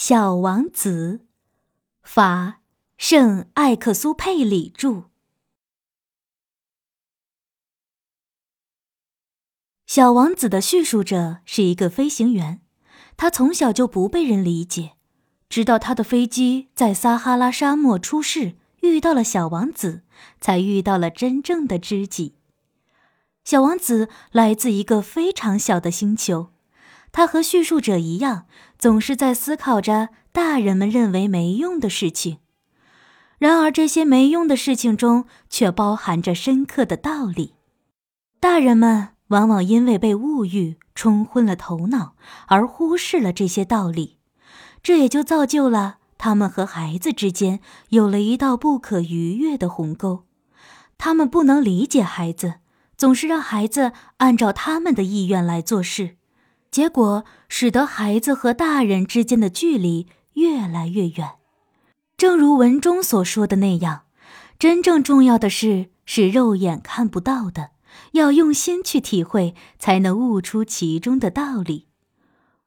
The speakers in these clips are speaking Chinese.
小王子，法圣艾克苏佩里著。《小王子》的叙述者是一个飞行员，他从小就不被人理解，直到他的飞机在撒哈拉沙漠出事，遇到了小王子，才遇到了真正的知己。小王子来自一个非常小的星球。他和叙述者一样，总是在思考着大人们认为没用的事情。然而，这些没用的事情中却包含着深刻的道理。大人们往往因为被物欲冲昏了头脑，而忽视了这些道理，这也就造就了他们和孩子之间有了一道不可逾越的鸿沟。他们不能理解孩子，总是让孩子按照他们的意愿来做事。结果使得孩子和大人之间的距离越来越远。正如文中所说的那样，真正重要的事是肉眼看不到的，要用心去体会，才能悟出其中的道理。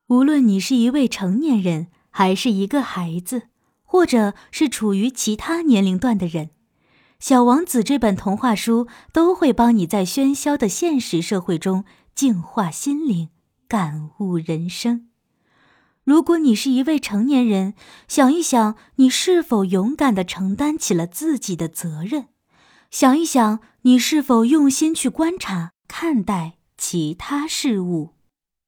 无论你是一位成年人，还是一个孩子，或者是处于其他年龄段的人，《小王子》这本童话书都会帮你在喧嚣的现实社会中净化心灵。感悟人生。如果你是一位成年人，想一想，你是否勇敢的承担起了自己的责任？想一想，你是否用心去观察、看待其他事物？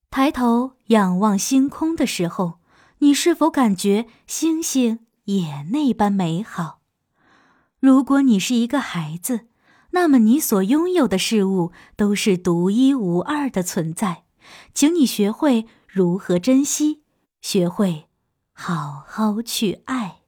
抬头仰望星空的时候，你是否感觉星星也那般美好？如果你是一个孩子，那么你所拥有的事物都是独一无二的存在。请你学会如何珍惜，学会好好去爱。